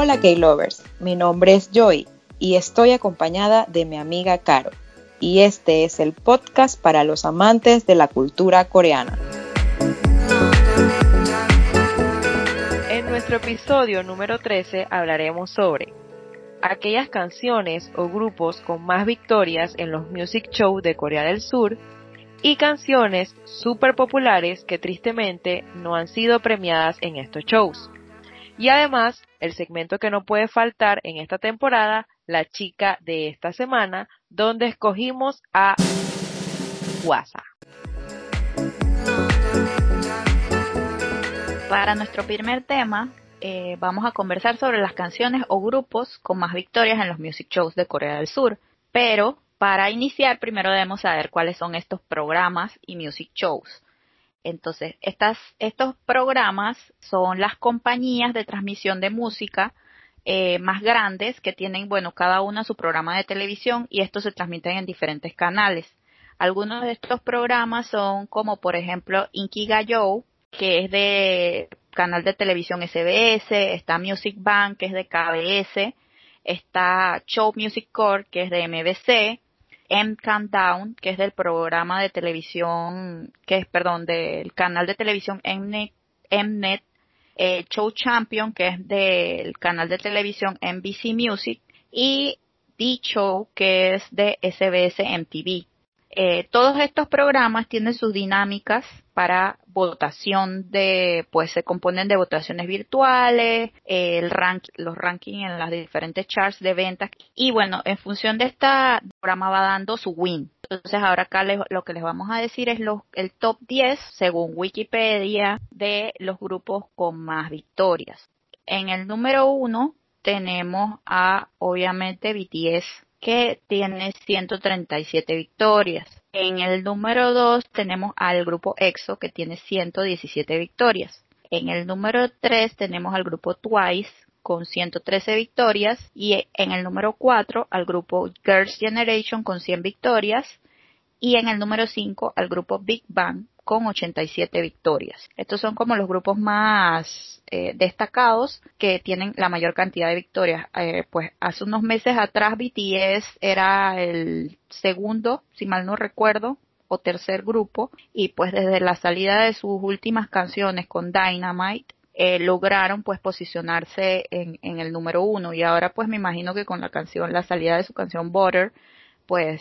Hola K-Lovers, mi nombre es Joy y estoy acompañada de mi amiga Caro. Y este es el podcast para los amantes de la cultura coreana. En nuestro episodio número 13 hablaremos sobre aquellas canciones o grupos con más victorias en los music shows de Corea del Sur y canciones súper populares que tristemente no han sido premiadas en estos shows. Y además, el segmento que no puede faltar en esta temporada, la chica de esta semana, donde escogimos a Guasa. Para nuestro primer tema, eh, vamos a conversar sobre las canciones o grupos con más victorias en los music shows de Corea del Sur. Pero para iniciar, primero debemos saber cuáles son estos programas y music shows. Entonces, estas, estos programas son las compañías de transmisión de música eh, más grandes que tienen, bueno, cada una su programa de televisión y estos se transmiten en diferentes canales. Algunos de estos programas son como, por ejemplo, Inkigayo, que es de canal de televisión SBS, está Music Bank, que es de KBS, está Show Music Core, que es de MBC, M Countdown, que es del programa de televisión, que es, perdón, del canal de televisión Mnet, Mnet eh, Show Champion, que es del canal de televisión NBC Music, y The Show, que es de SBS MTV. Eh, todos estos programas tienen sus dinámicas para votación de, pues se componen de votaciones virtuales, el rank, los rankings en las diferentes charts de ventas y bueno, en función de esta programa va dando su win. Entonces ahora acá lo que les vamos a decir es el top 10 según Wikipedia de los grupos con más victorias. En el número 1 tenemos a obviamente BTS que tiene 137 victorias. En el número 2 tenemos al grupo EXO que tiene 117 victorias. En el número 3 tenemos al grupo Twice con 113 victorias y en el número 4 al grupo Girls' Generation con 100 victorias y en el número 5 al grupo Big Bang con 87 victorias. Estos son como los grupos más eh, destacados que tienen la mayor cantidad de victorias. Eh, pues hace unos meses atrás BTS era el segundo, si mal no recuerdo, o tercer grupo y pues desde la salida de sus últimas canciones con Dynamite eh, lograron pues posicionarse en, en, el número uno y ahora pues me imagino que con la canción, la salida de su canción Butter, pues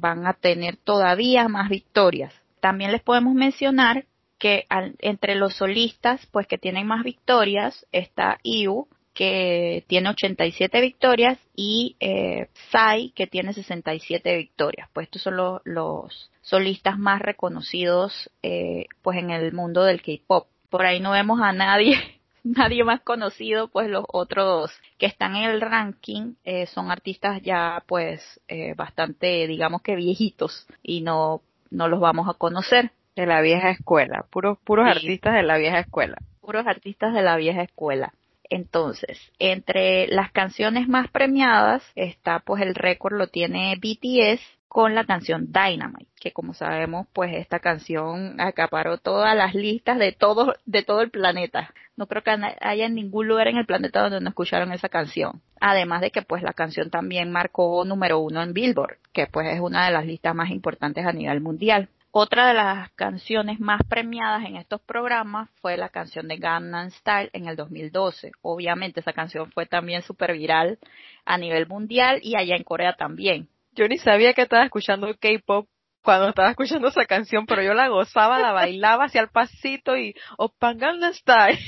van a tener todavía más victorias. También les podemos mencionar que entre los solistas, pues que tienen más victorias, está IU, que tiene 87 victorias, y eh, Psy, que tiene 67 victorias. Pues estos son los, solistas más reconocidos, eh, pues en el mundo del K-pop. Por ahí no vemos a nadie nadie más conocido, pues los otros que están en el ranking eh, son artistas ya pues eh, bastante, digamos que viejitos y no no los vamos a conocer. De la vieja escuela, puros, puros artistas de la vieja escuela. Puros artistas de la vieja escuela. Entonces, entre las canciones más premiadas está pues el récord lo tiene BTS con la canción Dynamite, que como sabemos pues esta canción acaparó todas las listas de todo de todo el planeta. No creo que haya ningún lugar en el planeta donde no escucharon esa canción. Además de que pues la canción también marcó número uno en Billboard, que pues es una de las listas más importantes a nivel mundial. Otra de las canciones más premiadas en estos programas fue la canción de Gangnam Style en el 2012. Obviamente esa canción fue también súper viral a nivel mundial y allá en Corea también. Yo ni sabía que estaba escuchando K-pop cuando estaba escuchando esa canción, pero yo la gozaba, la bailaba hacia el pasito y Oppan Gangnam Style.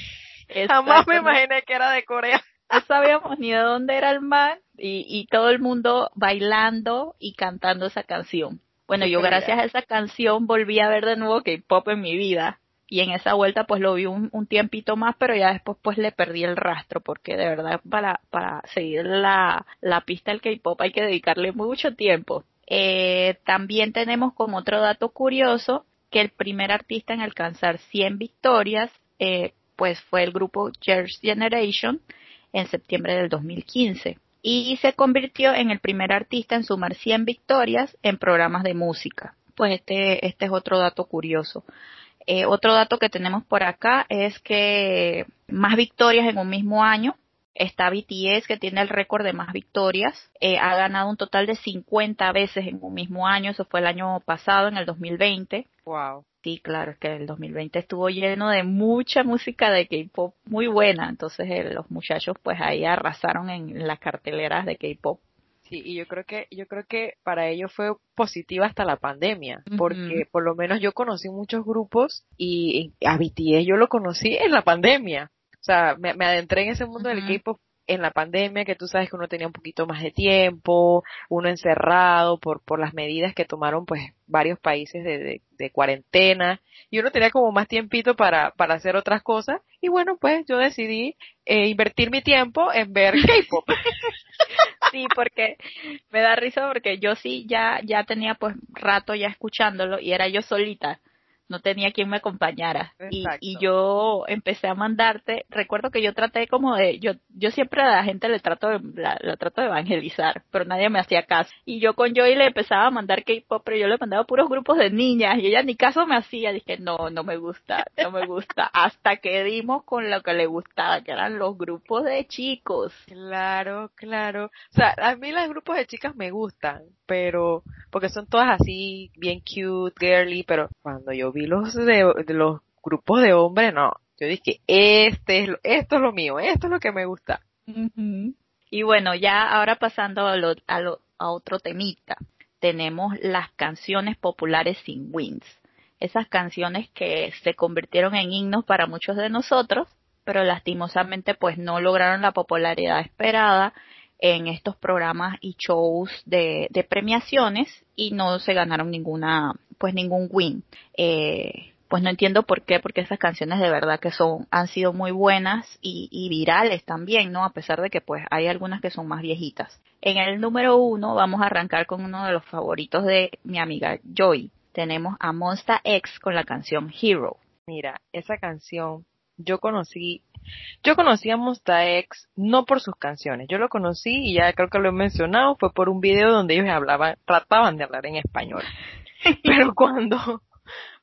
Jamás me imaginé que era de Corea. No sabíamos ni de dónde era el man y, y todo el mundo bailando y cantando esa canción. Bueno, yo gracias a esa canción volví a ver de nuevo K-pop en mi vida. Y en esa vuelta pues lo vi un, tiempito más, pero ya después pues le perdí el rastro, porque de verdad para, para seguir la, la pista del K-pop hay que dedicarle mucho tiempo. Eh, también tenemos como otro dato curioso que el primer artista en alcanzar 100 victorias eh, pues fue el grupo Girls' Generation en septiembre del 2015 y se convirtió en el primer artista en sumar 100 victorias en programas de música. Pues este, este es otro dato curioso. Eh, otro dato que tenemos por acá es que más victorias en un mismo año Está BTS que tiene el récord de más victorias. Eh, ha ganado un total de 50 veces en un mismo año. Eso fue el año pasado, en el 2020. Wow. Sí, claro, es que el 2020 estuvo lleno de mucha música de K-pop muy buena. Entonces eh, los muchachos pues ahí arrasaron en las carteleras de K-pop. Sí, y yo creo que yo creo que para ellos fue positiva hasta la pandemia, porque por lo menos yo conocí muchos grupos y a BTS yo lo conocí en la pandemia. O sea, me, adentré en ese mundo del K-pop en la pandemia, que tú sabes que uno tenía un poquito más de tiempo, uno encerrado por, por las medidas que tomaron pues varios países de, de, cuarentena, y uno tenía como más tiempito para, para hacer otras cosas, y bueno, pues yo decidí eh, invertir mi tiempo en ver K-pop. sí, porque me da risa porque yo sí ya, ya tenía pues rato ya escuchándolo y era yo solita no tenía quien me acompañara. Y, y, yo empecé a mandarte recuerdo que yo traté como de yo yo siempre a la gente le trato de, la, trato de evangelizar pero nadie me hacía caso. Y yo con Joy le empezaba a mandar K-pop pero yo le mandaba puros grupos de niñas y ella ni caso me hacía. Dije no no me gusta no me gusta. Hasta que dimos con lo que le gustaba que eran los grupos de chicos. Claro claro. O sea a mí los grupos de chicas me gustan pero porque son todas así bien cute girly pero cuando yo vi los de, los grupos de hombres, no. Yo dije, este es, esto es lo mío, esto es lo que me gusta. Y bueno, ya ahora pasando a, lo, a, lo, a otro temita, tenemos las canciones populares sin wins. Esas canciones que se convirtieron en himnos para muchos de nosotros, pero lastimosamente pues no lograron la popularidad esperada en estos programas y shows de, premiaciones y no se ganaron ninguna pues ningún win. Eh, pues no entiendo por qué, porque esas canciones de verdad que son, han sido muy buenas y, y, virales también, ¿no? A pesar de que pues hay algunas que son más viejitas. En el número uno vamos a arrancar con uno de los favoritos de mi amiga Joy. Tenemos a Monsta X con la canción Hero. Mira, esa canción yo conocí, yo conocí a Monsta X no por sus canciones, yo lo conocí y ya creo que lo he mencionado, fue por un video donde ellos hablaban, trataban de hablar en español. Pero cuando,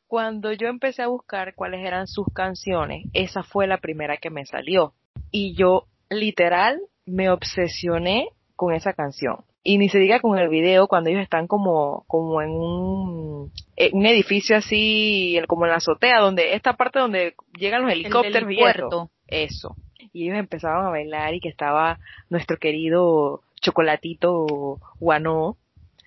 cuando yo empecé a buscar cuáles eran sus canciones, esa fue la primera que me salió. Y yo literal me obsesioné con esa canción. Y ni se diga con el video cuando ellos están como, como en un, un edificio así, como en la azotea, donde, esta parte donde llegan los helicópteros y eso. Eso. Y ellos empezaban a bailar y que estaba nuestro querido chocolatito guano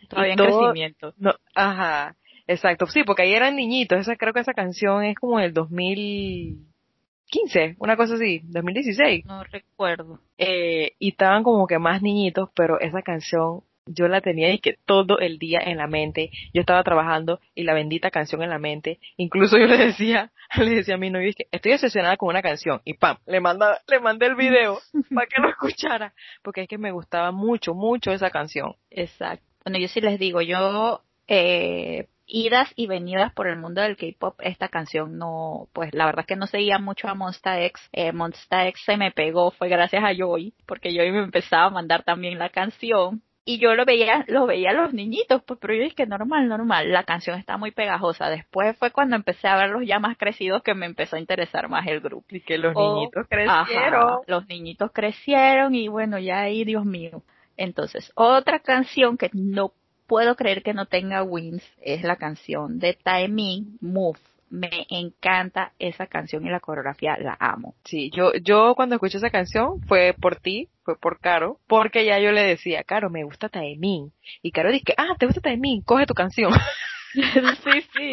Todavía en crecimiento. No, ajá, exacto. Sí, porque ahí eran niñitos. Esa, creo que esa canción es como el 2015, una cosa así, 2016. No recuerdo. Eh, y estaban como que más niñitos, pero esa canción yo la tenía y que todo el día en la mente. Yo estaba trabajando y la bendita canción en la mente. Incluso yo le decía, le decía a mi novio que estoy obsesionada con una canción y pam, le manda, le mandé el video para que lo escuchara, porque es que me gustaba mucho, mucho esa canción. Exacto. Bueno, yo sí les digo, yo eh, idas y venidas por el mundo del K-pop, esta canción no, pues la verdad es que no seguía mucho a Monsta X. Eh, Monsta X se me pegó, fue gracias a Joy, porque Joy me empezaba a mandar también la canción. Y yo lo veía, lo veía a los niñitos, pues, pero yo dije que normal, normal, la canción está muy pegajosa. Después fue cuando empecé a verlos ya más crecidos que me empezó a interesar más el grupo. Y que los niñitos crecieron. los niñitos crecieron y bueno, ya ahí, Dios mío. Entonces, otra canción que no puedo creer que no tenga wins es la canción de Taemin, Move. Me encanta esa canción y la coreografía la amo. Sí, yo, yo cuando escuché esa canción fue por ti, fue por Caro, porque ya yo le decía, Caro, me gusta Taemin. Y Caro dice, ah, te gusta Taemin, coge tu canción. sí, sí.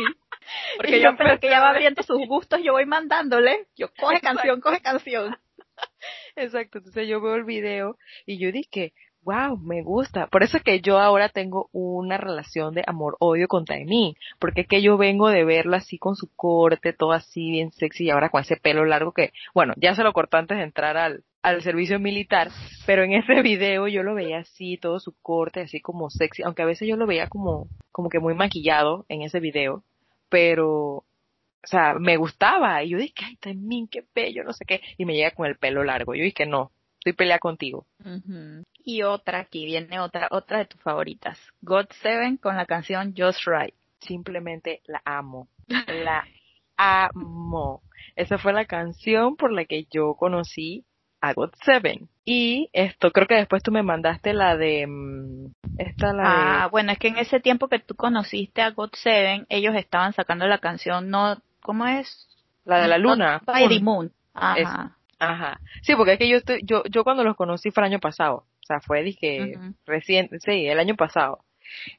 Porque yo pensé que ella va viendo sus gustos, yo voy mandándole, yo coge canción, coge canción. Exacto, entonces yo veo el video y yo dije, wow, me gusta. Por eso es que yo ahora tengo una relación de amor-odio con Taemin, porque es que yo vengo de verlo así con su corte, todo así bien sexy y ahora con ese pelo largo que, bueno, ya se lo cortó antes de entrar al, al servicio militar, pero en ese video yo lo veía así, todo su corte, así como sexy, aunque a veces yo lo veía como, como que muy maquillado en ese video, pero, o sea, me gustaba, y yo dije, ay, Taemin, qué bello, no sé qué, y me llega con el pelo largo, yo dije, no, estoy pelea contigo. Y otra, aquí viene otra, otra de tus favoritas. God Seven con la canción Just Right. Simplemente la amo. La amo. Esa fue la canción por la que yo conocí a God Seven. Y esto, creo que después tú me mandaste la de, mm, esta la Ah, bueno, es que en ese tiempo que tú conociste a God Seven, ellos estaban sacando la canción no, ¿cómo es? La de la luna. Not by the Moon. Ajá. Ajá. Sí, porque es que yo estoy, yo, yo cuando los conocí fue el año pasado. O sea, fue, dije, reciente, sí, el año pasado.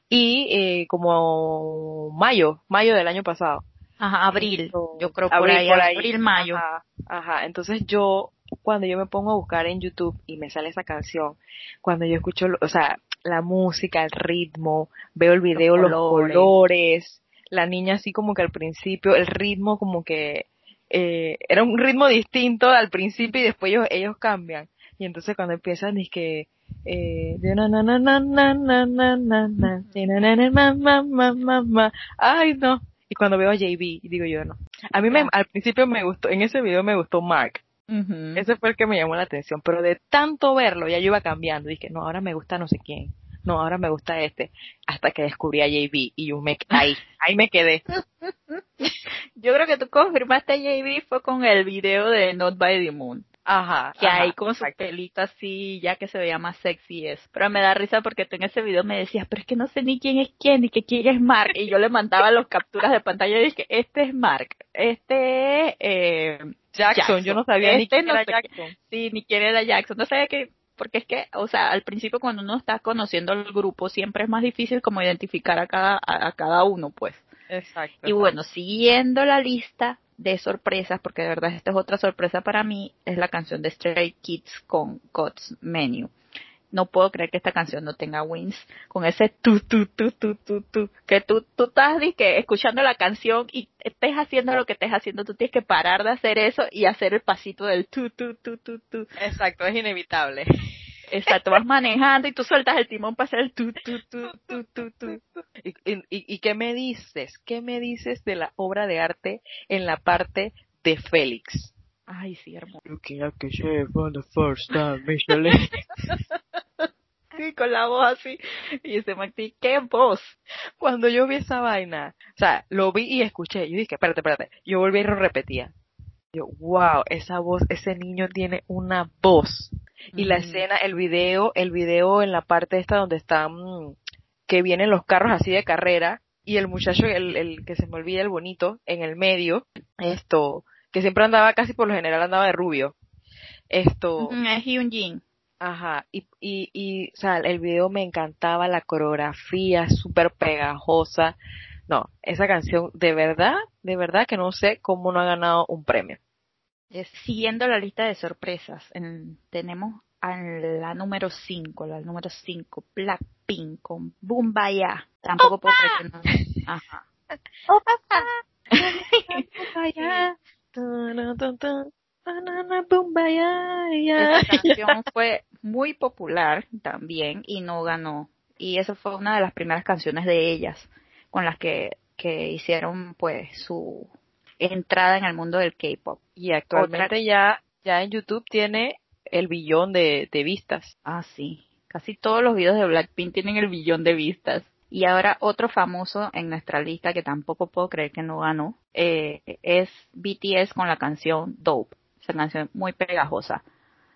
Y eh, como mayo, mayo del año pasado. Ajá, abril. yo creo por ahí, abril, mayo. Ajá, ajá, entonces yo, cuando yo me pongo a buscar en YouTube y me sale esa canción, cuando yo escucho, o sea, la música, el ritmo, veo el video, los colores, la niña así como que al principio, el ritmo como que eh, era un ritmo distinto al principio y después ellos, ellos cambian. Y entonces cuando empiezan es que eh, ay no y cuando veo a JB digo yo no a mí me, al principio me gustó en ese video me gustó Mark ese fue el que me llamó la atención pero de tanto verlo ya yo iba cambiando dije no ahora me gusta no sé quién no ahora me gusta este hasta que descubrí a JB y yo me ahí ahí me quedé yo creo que tú confirmaste a JB fue con el video de Not by the Moon Ajá. Que ahí con su pelito así, ya que se veía más sexy eso. Pero me da risa porque tú en ese video me decías, pero es que no sé ni quién es quién, ni que quién es Mark. Y yo le mandaba los capturas de pantalla y dije, este es Mark, este es eh, Jackson. Yo no sabía ni este quién era Jackson. Sí, ni quién era Jackson. No sabía que porque es que, o sea, al principio cuando uno está conociendo el grupo siempre es más difícil como identificar a cada, a cada uno, pues. Exacto. Y bueno, siguiendo la lista, de sorpresas, porque de verdad esta es otra sorpresa para mí, es la canción de Stray Kids con God's Menu. No puedo creer que esta canción no tenga wins con ese tu tu tu tu tu tu que tú tú estás que escuchando la canción y estés haciendo lo que estés haciendo, tú tienes que parar de hacer eso y hacer el pasito del tu tu tu tu tu. Exacto, es inevitable. Exacto, vas manejando y tú sueltas el timón para hacer el tu, tu, tu, tu, tu, tu. ¿Y, y, y qué me dices? ¿Qué me dices de la obra de arte en la parte de Félix? Ay, sí, hermoso. Looking like a for the first time, Sí, con la voz así. Y ese Martí, ¿qué voz? Cuando yo vi esa vaina, o sea, lo vi y escuché. Yo dije, espérate, espérate. Yo volví y lo repetía. Yo, wow, esa voz, ese niño tiene una voz. Y la escena, el video, el video en la parte esta donde están, que vienen los carros así de carrera, y el muchacho, el, el que se me olvida, el bonito, en el medio, esto, que siempre andaba casi por lo general andaba de rubio. Esto. Es Hyun Jin. Ajá, y, y, y, o sea, el video me encantaba, la coreografía, súper pegajosa. No, esa canción, de verdad, de verdad que no sé cómo no ha ganado un premio. Siguiendo la lista de sorpresas, tenemos a la número 5, la número 5, Blackpink con Bumbaya. Tampoco puedo no. Ajá. ¡Oh, papá! Esta canción fue muy popular también y no ganó. Y esa fue una de las primeras canciones de ellas con las que, que hicieron pues su entrada en el mundo del K-pop. Y actualmente ya, ya en YouTube tiene el billón de, de vistas. Ah, sí. Casi todos los videos de Blackpink tienen el billón de vistas. Y ahora otro famoso en nuestra lista que tampoco puedo creer que no ganó eh, es BTS con la canción Dope. Esa canción muy pegajosa.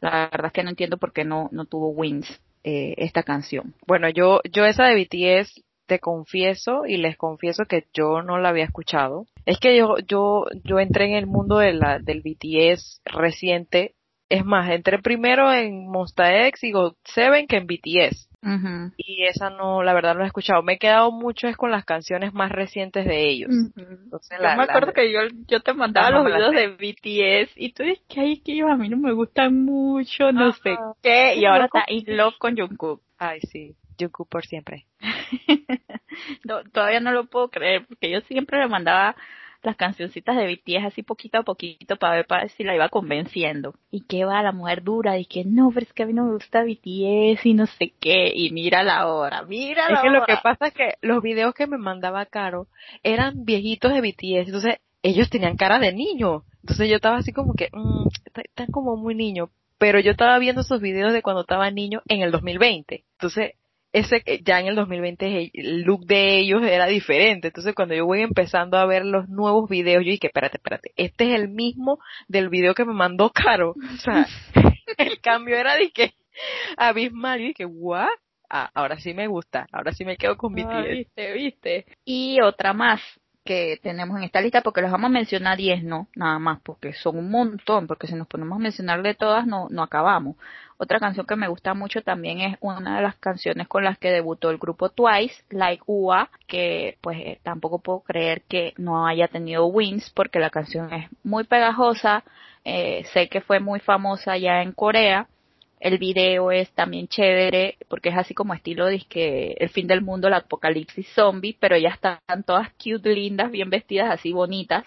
La verdad es que no entiendo por qué no, no tuvo wins eh, esta canción. Bueno, yo, yo esa de BTS te confieso y les confieso que yo no la había escuchado. Es que yo, yo, yo entré en el mundo de la, del BTS reciente. Es más, entré primero en Monsta X y God Seven que en BTS. Y esa no, la verdad no la he escuchado. Me he quedado mucho es con las canciones más recientes de ellos. Entonces, me acuerdo que yo, yo te mandaba los videos de BTS y tú dices que hay que ellos a mí no me gustan mucho, no sé qué. Y ahora está in love con Jungkook. Ay, sí. Jungkook por siempre. no, todavía no lo puedo creer porque yo siempre le mandaba las cancioncitas de BTS así poquito a poquito para ver para si la iba convenciendo. Y qué va la mujer dura y que no, pero es que a mí no me gusta BTS y no sé qué. Y mira la hora, mira la Es que lo que pasa es que los videos que me mandaba Caro eran viejitos de BTS, entonces ellos tenían cara de niño. Entonces yo estaba así como que, mmm, están como muy niño. Pero yo estaba viendo esos videos de cuando estaba niño en el 2020. Entonces ese ya en el 2020 el look de ellos era diferente. Entonces cuando yo voy empezando a ver los nuevos videos, yo dije, espérate, espérate, este es el mismo del video que me mandó Caro. O sea, el cambio era de que abismal y que what? Ah, ahora sí me gusta, ahora sí me quedo con BTS. Ah, viste, viste. Y otra más que tenemos en esta lista, porque les vamos a mencionar 10, no, nada más, porque son un montón, porque si nos ponemos a mencionarle todas no, no acabamos. Otra canción que me gusta mucho también es una de las canciones con las que debutó el grupo Twice, Like UA, que pues eh, tampoco puedo creer que no haya tenido wins, porque la canción es muy pegajosa, eh, sé que fue muy famosa ya en Corea, el video es también chévere porque es así como estilo que el fin del mundo, el apocalipsis zombie, pero ellas están todas cute, lindas, bien vestidas, así bonitas.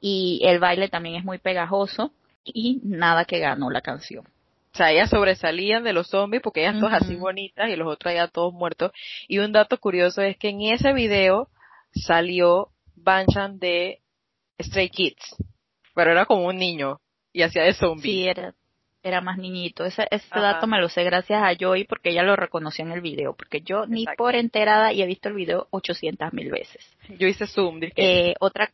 Y el baile también es muy pegajoso y nada que ganó la canción. O sea, ellas sobresalían de los zombies porque ellas todas así bonitas y los otros ya todos muertos. Y un dato curioso es que en ese video salió Banchan de Stray Kids, pero era como un niño y hacía de zombie. Sí, era, era más niñito. Ese, ese dato me lo sé gracias a Joy porque ella lo reconoció en el video, porque yo ni por enterada y he visto el video 800 mil veces. Yo hice zoom. Eh, otra,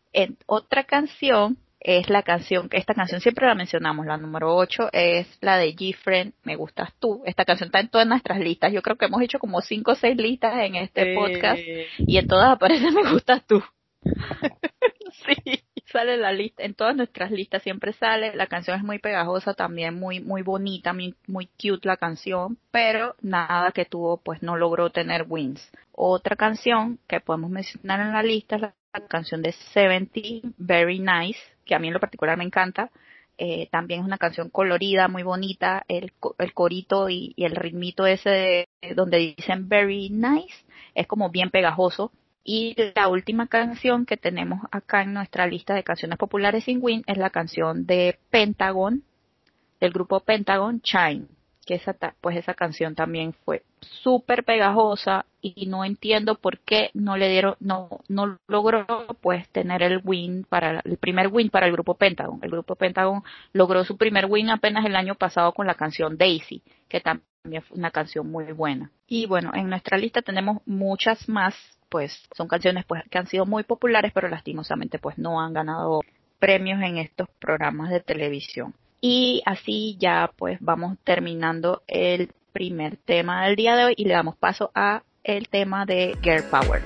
otra canción es la canción, esta canción siempre la mencionamos, la número 8 es la de G-Friend, Me Gustas Tú. Esta canción está en todas nuestras listas. Yo creo que hemos hecho como 5 o 6 listas en este podcast y en todas aparece Me Gustas Tú. sí sale la lista, en todas nuestras listas siempre sale, la canción es muy pegajosa también, muy, muy bonita, muy, muy cute la canción, pero nada que tuvo, pues no logró tener wins. Otra canción que podemos mencionar en la lista es la, canción de Seventeen, Very Nice, que a mí en lo particular me encanta. Eh, también es una canción colorida, muy bonita, el, el corito y, y el ritmito ese de, donde dicen very nice, es como bien pegajoso y la última canción que tenemos acá en nuestra lista de canciones populares sin Win es la canción de Pentagon, del grupo Pentagon, Chime, que esa, pues esa canción también fue súper pegajosa y no entiendo por qué no le dieron, no, no logró pues tener el win para, el primer win para el grupo Pentagon. El grupo Pentagon logró su primer win apenas el año pasado con la canción Daisy, que también fue una canción muy buena. Y bueno, en nuestra lista tenemos muchas más pues son canciones pues que han sido muy populares pero lastimosamente pues no han ganado premios en estos programas de televisión. Y así ya pues vamos terminando el primer tema del día de hoy y le damos paso a el tema de Girl Power.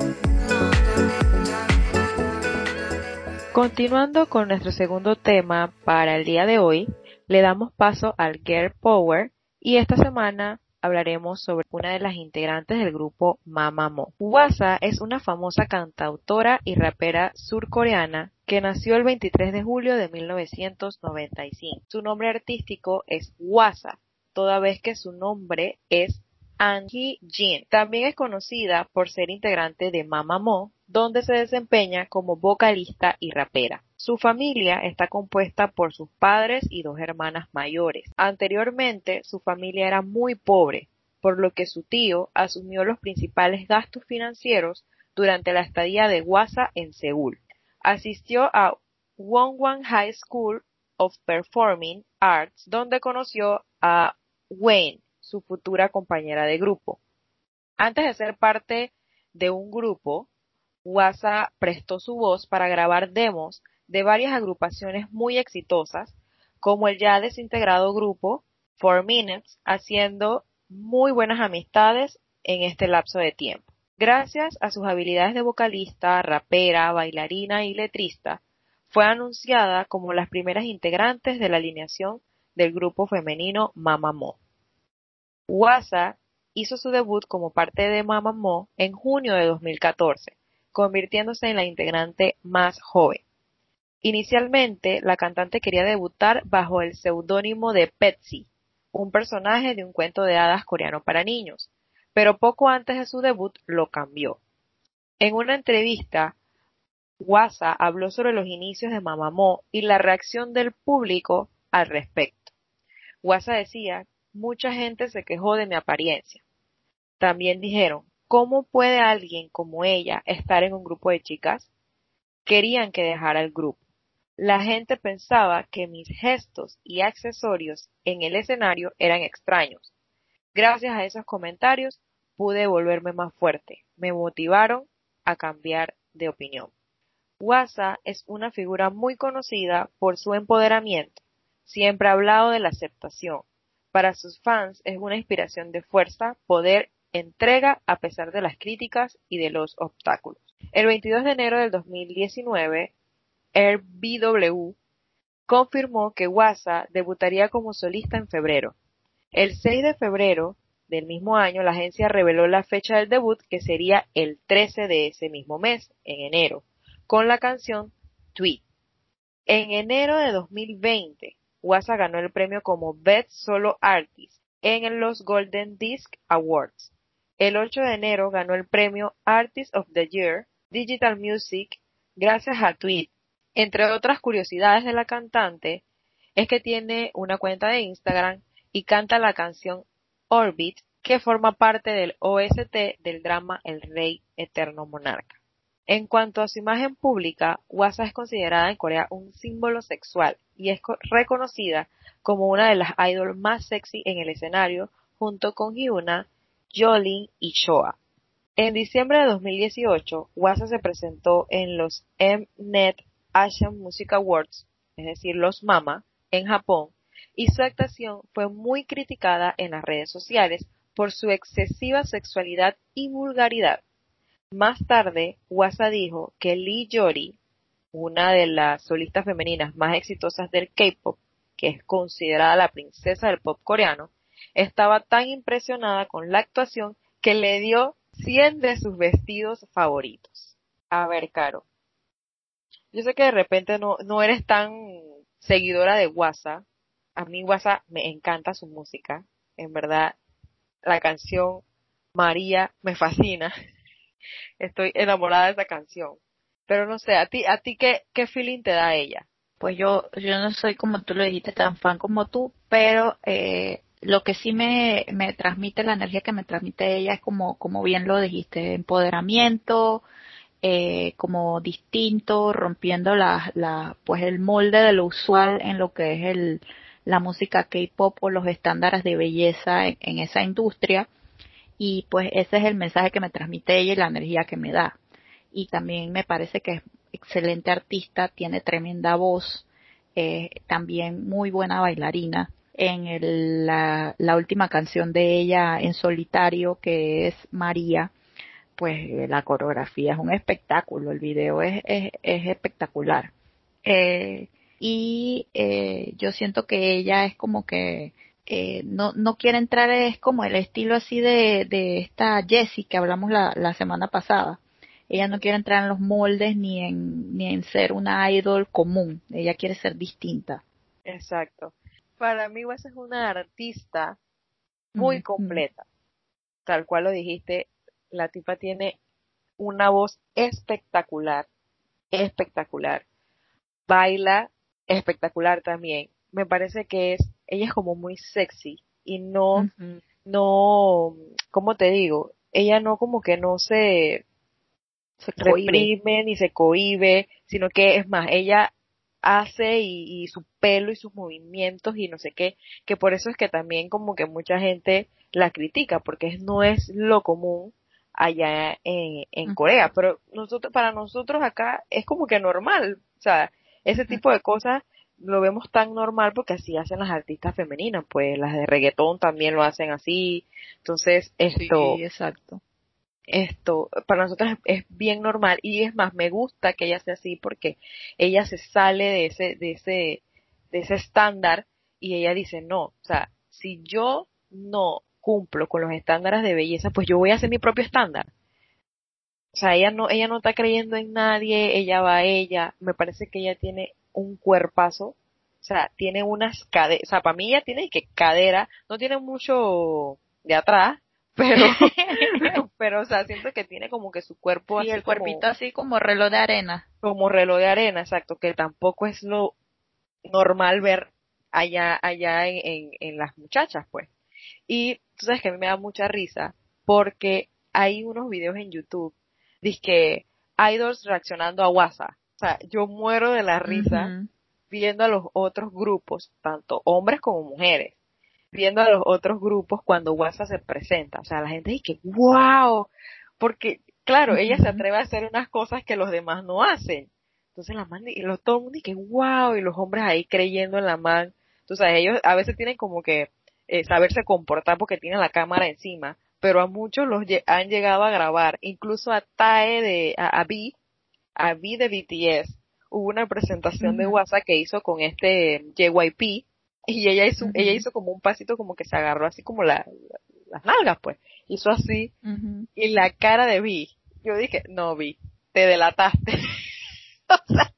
Continuando con nuestro segundo tema para el día de hoy, le damos paso al Girl Power y esta semana hablaremos sobre una de las integrantes del grupo Mamamoo. Wasa es una famosa cantautora y rapera surcoreana que nació el 23 de julio de 1995. Su nombre artístico es Wasa, toda vez que su nombre es Angie Jin. También es conocida por ser integrante de Mamamoo, donde se desempeña como vocalista y rapera. Su familia está compuesta por sus padres y dos hermanas mayores. Anteriormente, su familia era muy pobre, por lo que su tío asumió los principales gastos financieros durante la estadía de Wasa en Seúl. Asistió a Wongwon High School of Performing Arts, donde conoció a Wayne, su futura compañera de grupo. Antes de ser parte de un grupo, Wasa prestó su voz para grabar demos de varias agrupaciones muy exitosas, como el ya desintegrado grupo Four Minutes, haciendo muy buenas amistades en este lapso de tiempo. Gracias a sus habilidades de vocalista, rapera, bailarina y letrista, fue anunciada como las primeras integrantes de la alineación del grupo femenino Mamamoo. Wasa hizo su debut como parte de Mamamoo en junio de 2014, convirtiéndose en la integrante más joven. Inicialmente, la cantante quería debutar bajo el seudónimo de Petsy, un personaje de un cuento de hadas coreano para niños, pero poco antes de su debut lo cambió. En una entrevista, Wasa habló sobre los inicios de Mamamoo y la reacción del público al respecto. Wasa decía, mucha gente se quejó de mi apariencia. También dijeron, ¿cómo puede alguien como ella estar en un grupo de chicas? Querían que dejara el grupo. La gente pensaba que mis gestos y accesorios en el escenario eran extraños. Gracias a esos comentarios pude volverme más fuerte. Me motivaron a cambiar de opinión. Wasa es una figura muy conocida por su empoderamiento. Siempre ha hablado de la aceptación. Para sus fans es una inspiración de fuerza, poder, entrega a pesar de las críticas y de los obstáculos. El 22 de enero del 2019, RBW confirmó que Wasa debutaría como solista en febrero. El 6 de febrero del mismo año, la agencia reveló la fecha del debut, que sería el 13 de ese mismo mes, en enero, con la canción Tweet. En enero de 2020, Wasa ganó el premio como Best Solo Artist en los Golden Disc Awards. El 8 de enero ganó el premio Artist of the Year Digital Music gracias a Tweet. Entre otras curiosidades de la cantante es que tiene una cuenta de Instagram y canta la canción Orbit que forma parte del OST del drama El Rey Eterno Monarca. En cuanto a su imagen pública, Wasa es considerada en Corea un símbolo sexual y es reconocida como una de las idols más sexy en el escenario junto con Hyuna, Jolin y Shoa. En diciembre de 2018, Wasa se presentó en los Mnet Asian Music Awards, es decir, los MAMA, en Japón, y su actuación fue muy criticada en las redes sociales por su excesiva sexualidad y vulgaridad. Más tarde, Wasa dijo que Lee Yori, una de las solistas femeninas más exitosas del K-pop, que es considerada la princesa del pop coreano, estaba tan impresionada con la actuación que le dio 100 de sus vestidos favoritos. A ver, Caro. Yo sé que de repente no, no eres tan seguidora de Wasa. A mí Wasa me encanta su música. En verdad, la canción María me fascina. Estoy enamorada de esa canción. Pero no sé, a ti, a ti qué, qué feeling te da ella? Pues yo, yo no soy como tú lo dijiste, tan fan como tú, pero eh, lo que sí me, me transmite, la energía que me transmite ella es como, como bien lo dijiste, empoderamiento, eh, como distinto, rompiendo la, la, pues el molde de lo usual en lo que es el, la música K-pop o los estándares de belleza en, esa industria. Y pues ese es el mensaje que me transmite ella y la energía que me da. Y también me parece que es excelente artista, tiene tremenda voz, eh, también muy buena bailarina. En el, la, la última canción de ella en solitario, que es María, pues la coreografía es un espectáculo, el video es, es, es espectacular. Eh, y eh, yo siento que ella es como que eh, no, no quiere entrar, es como el estilo así de, de esta Jessie que hablamos la, la semana pasada. Ella no quiere entrar en los moldes ni en, ni en ser una idol común, ella quiere ser distinta. Exacto. Para mí Wes es una artista muy completa. Tal cual lo dijiste, la tipa tiene una voz espectacular, espectacular. Baila espectacular también. Me parece que es, ella es como muy sexy y no, no, ¿cómo te digo? Ella no como que no se, se reprime ni se cohibe, sino que es más, ella hace y, y, su pelo y sus movimientos y no sé qué, que por eso es que también como que mucha gente la critica, porque no es lo común allá en, en Corea, pero nosotros, para nosotros acá es como que normal, o sea, ese tipo de cosas lo vemos tan normal porque así hacen las artistas femeninas, pues las de reggaetón también lo hacen así. Entonces, esto. Sí, exacto. Esto, para nosotros es, bien normal y es más, me gusta que ella sea así porque ella se sale de ese, de ese, de ese estándar y ella dice, no, o sea, si yo no cumplo con los estándares de belleza, pues yo voy a hacer mi propio estándar. O sea, ella no, ella no está creyendo en nadie, ella va a ella. Me parece que ella tiene un cuerpazo. O sea, tiene unas caderas. O sea, para mí ella tiene que cadera. No tiene mucho de atrás, pero, pero, o sea, siento que tiene como que su cuerpo así. Y el cuerpito así como reloj de arena. Como reloj de arena, exacto, que tampoco es lo normal ver allá, allá en, en, en las muchachas, pues. Y tú sabes que a mí me da mucha risa porque hay unos videos en YouTube que idols reaccionando a WhatsApp. O sea, yo muero de la risa viendo a los otros grupos, tanto hombres como mujeres, viendo a los otros grupos cuando WhatsApp se presenta. O sea, la gente dice, wow, porque claro, ella se atreve a hacer unas cosas que los demás no hacen. Entonces la man, y todo el mundo dice, wow, y los hombres ahí creyendo en la man. Entonces ellos a veces tienen como que eh, saberse comportar porque tiene la cámara encima, pero a muchos los han llegado a grabar, incluso a Tae de, a, a B, a B de BTS, hubo una presentación de WhatsApp que hizo con este JYP, y ella hizo, ella hizo como un pasito como que se agarró así como la, las nalgas pues, hizo así, y la cara de B, yo dije, no B, te delataste.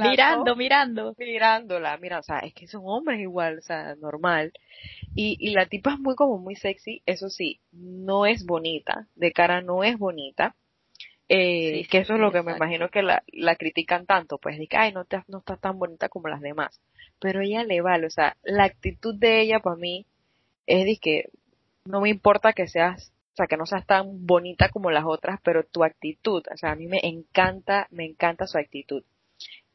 mirando, mirando. Mirándola, mira, o sea, es que son hombres igual, o sea, normal. Y, y la tipa es muy como muy sexy, eso sí, no es bonita, de cara no es bonita. Eh, que eso es lo que me imagino que la, la critican tanto, pues, de que, ay, no, te, no está tan bonita como las demás. Pero ella le vale, o sea, la actitud de ella para mí es de que no me importa que seas o sea, que no seas tan bonita como las otras, pero tu actitud, o sea, a mí me encanta, me encanta su actitud.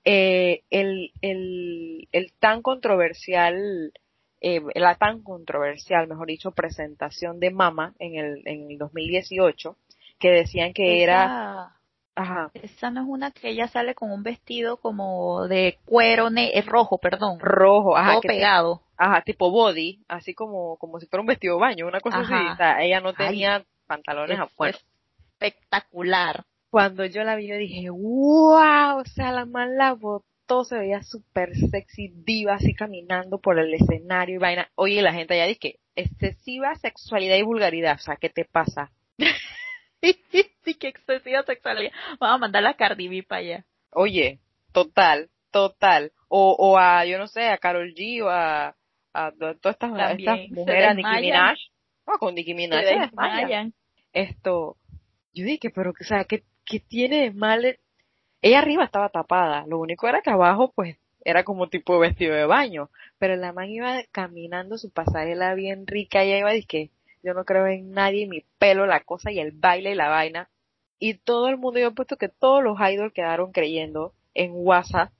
Eh, el, el, el tan controversial, eh, la tan controversial, mejor dicho, presentación de Mama en el, en el 2018, que decían que era... Ajá. Esa no es una que ella sale con un vestido como de cuero ne es rojo, perdón. Rojo, ajá. Todo pegado. ajá, tipo body, así como, como si fuera un vestido de baño, una cosa así. O sea, ella no tenía pantalones afuera. Espectacular. Cuando yo la vi, yo dije, wow, o sea, la man la botó, se veía súper sexy, diva, así caminando por el escenario y vaina. Oye, la gente allá dice excesiva sexualidad y vulgaridad, o sea, ¿qué te pasa? sí, qué excesiva sexualidad. Vamos a mandar a Cardi B para allá. Oye, total, total. O, o a, yo no sé, a Carol G o a, a todas estas, estas mujeres, a Nicki Minaj. Con Nicki Minaj se, Esto, yo dije, pero, o sea, ¿qué, qué tiene de mal? Ella arriba estaba tapada, lo único era que abajo, pues, era como tipo vestido de baño, pero la man iba caminando su pasarela bien rica, ella iba, dije, yo no creo en nadie, mi pelo, la cosa y el baile y la vaina. Y todo el mundo, yo he puesto que todos los idols quedaron creyendo en WhatsApp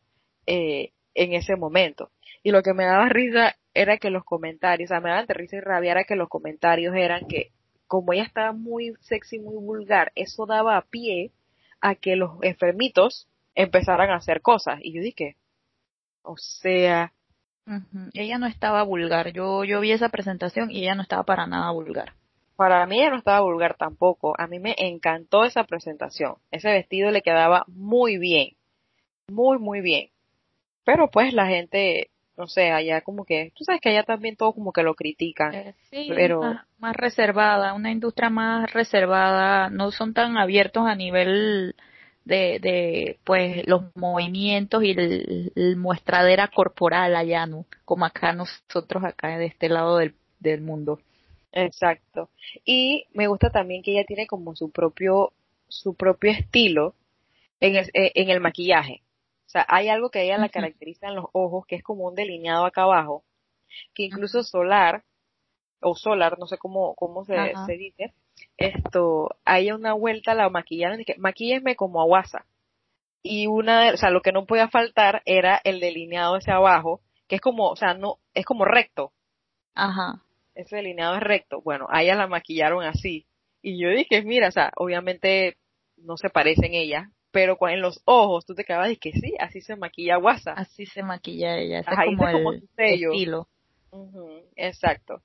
eh, en ese momento. Y lo que me daba risa era que los comentarios, o sea, me daba risa y rabia era que los comentarios eran que como ella estaba muy sexy, muy vulgar, eso daba a pie a que los enfermitos empezaran a hacer cosas. Y yo dije, o sea, ella no estaba vulgar. Yo, yo vi esa presentación y ella no estaba para nada vulgar. Para mí ella no estaba vulgar tampoco. A mí me encantó esa presentación. Ese vestido le quedaba muy bien. Muy, muy bien. Pero pues la gente, no sé, allá como que, tú sabes que allá también todo como que lo critican. Eh, sí, pero más reservada, una industria más reservada, no son tan abiertos a nivel de, de pues los movimientos y el, muestradera corporal allá, ¿no? Como acá nosotros acá de este lado del, del mundo. Exacto. Y me gusta también que ella tiene como su propio su propio estilo en el, eh, en el maquillaje. O sea, hay algo que a ella la caracteriza en los ojos, que es como un delineado acá abajo, que incluso Solar, o Solar, no sé cómo, cómo se, se dice, esto, hay una vuelta la maquillaron y que como aguasa. Y una, o sea, lo que no podía faltar era el delineado ese abajo, que es como, o sea, no, es como recto. Ajá. Ese delineado es recto. Bueno, a ella la maquillaron así. Y yo dije, mira, o sea, obviamente no se parecen ella, pero en los ojos tú te quedabas y que sí, así se maquilla Guasa. Así se maquilla ella, es como, el estilo. exacto.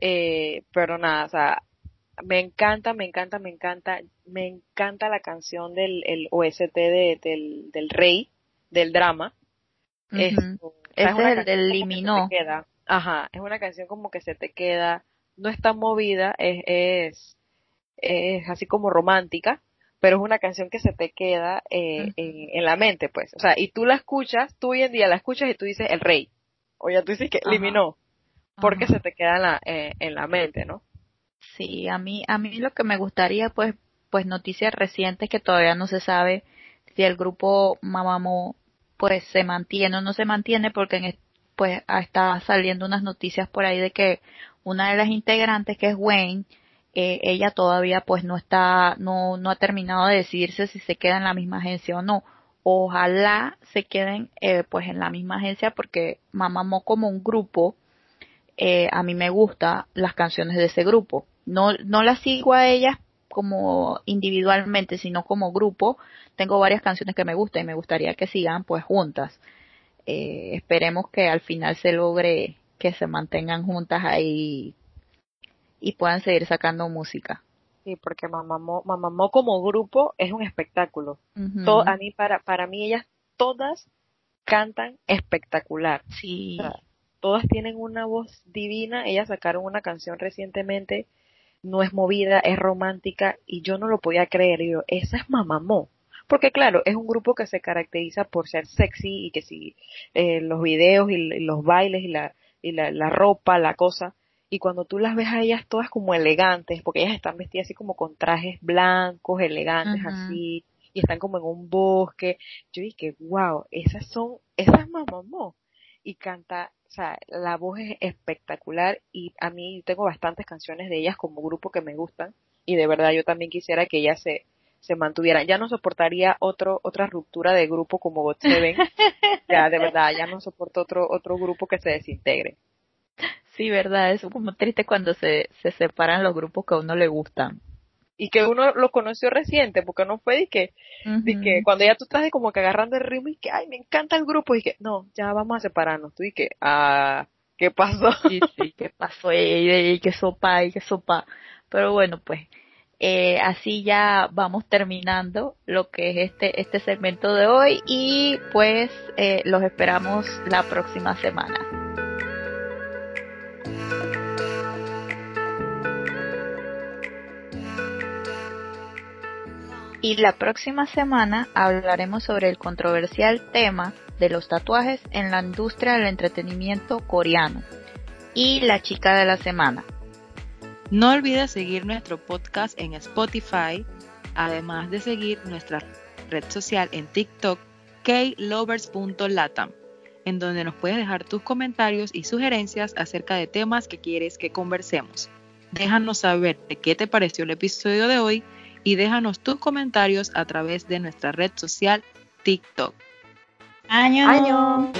Eh, pero nada, o sea, me encanta, me encanta, me encanta, me encanta la canción del el OST de, del, del rey, del drama. es, es el del liminó. Ajá, es una canción como que se te queda, no es tan movida, es, es, es así como romántica, pero es una canción que se te queda eh, en, en, la mente, pues. O sea, y tú la escuchas, tú hoy en día la escuchas y tú dices el rey. O ya tú dices que eliminó. Porque se te queda en la, eh, en la mente, ¿no? Sí, a mí, a mí lo que me gustaría, pues, pues noticias recientes que todavía no se sabe si el grupo Mamamo, pues, se mantiene o no se mantiene, porque pues está saliendo unas noticias por ahí de que una de las integrantes, que es Wayne, eh, ella todavía pues no está, no, no ha terminado de decidirse si se queda en la misma agencia o no. Ojalá se queden eh, pues en la misma agencia porque Mamamo como un grupo, eh, a mí me gustan las canciones de ese grupo. No, no las sigo a ellas como individualmente, sino como grupo. Tengo varias canciones que me gustan y me gustaría que sigan pues juntas. eh, esperemos que al final se logre que se mantengan juntas ahí y puedan seguir sacando música. Sí, porque Mamamó, Mamamó como grupo es un espectáculo. a mí, para, para mí, ellas todas cantan espectacular. Sí. Todas tienen una voz divina. Ellas sacaron una canción recientemente, no es movida, es romántica, y yo no lo podía creer. yo, esa es Mamamó. Porque claro, es un grupo que se caracteriza por ser sexy y que si eh, los videos y, los bailes y la, y la, la ropa, la cosa, y cuando tú las ves a ellas todas como elegantes, porque ellas están vestidas así como con trajes blancos, elegantes así, y están como en un bosque, yo dije, wow, esas son, esas mamamó, y canta, o sea, la voz es espectacular, y a mí tengo bastantes canciones de ellas como grupo que me gustan, y de verdad yo también quisiera que ellas se, se mantuvieran. Ya no soportaría otro, otra ruptura de grupo como God Seven. ya, de verdad, ya no soporto otro, otro grupo que se desintegre. Sí, verdad, es como triste cuando se, se separan los grupos que a uno le gustan. Y que uno lo conoció reciente, porque no fue de que, que cuando ya tú estás como que agarrando el ritmo y que, ay, me encanta el grupo, y que, no, ya vamos a separarnos. Tú y que, ah, ¿qué pasó? Sí, sí, ¿qué pasó? Y, qué sopa, y qué sopa. Pero bueno, pues, eh, así ya vamos terminando lo que es este, este segmento de hoy y pues eh, los esperamos la próxima semana. Y la próxima semana hablaremos sobre el controversial tema de los tatuajes en la industria del entretenimiento coreano y la chica de la semana. No olvides seguir nuestro podcast en Spotify, además de seguir nuestra red social en TikTok, klovers.latam, en donde nos puedes dejar tus comentarios y sugerencias acerca de temas que quieres que conversemos. Déjanos saber de qué te pareció el episodio de hoy y déjanos tus comentarios a través de nuestra red social TikTok. ¡Año!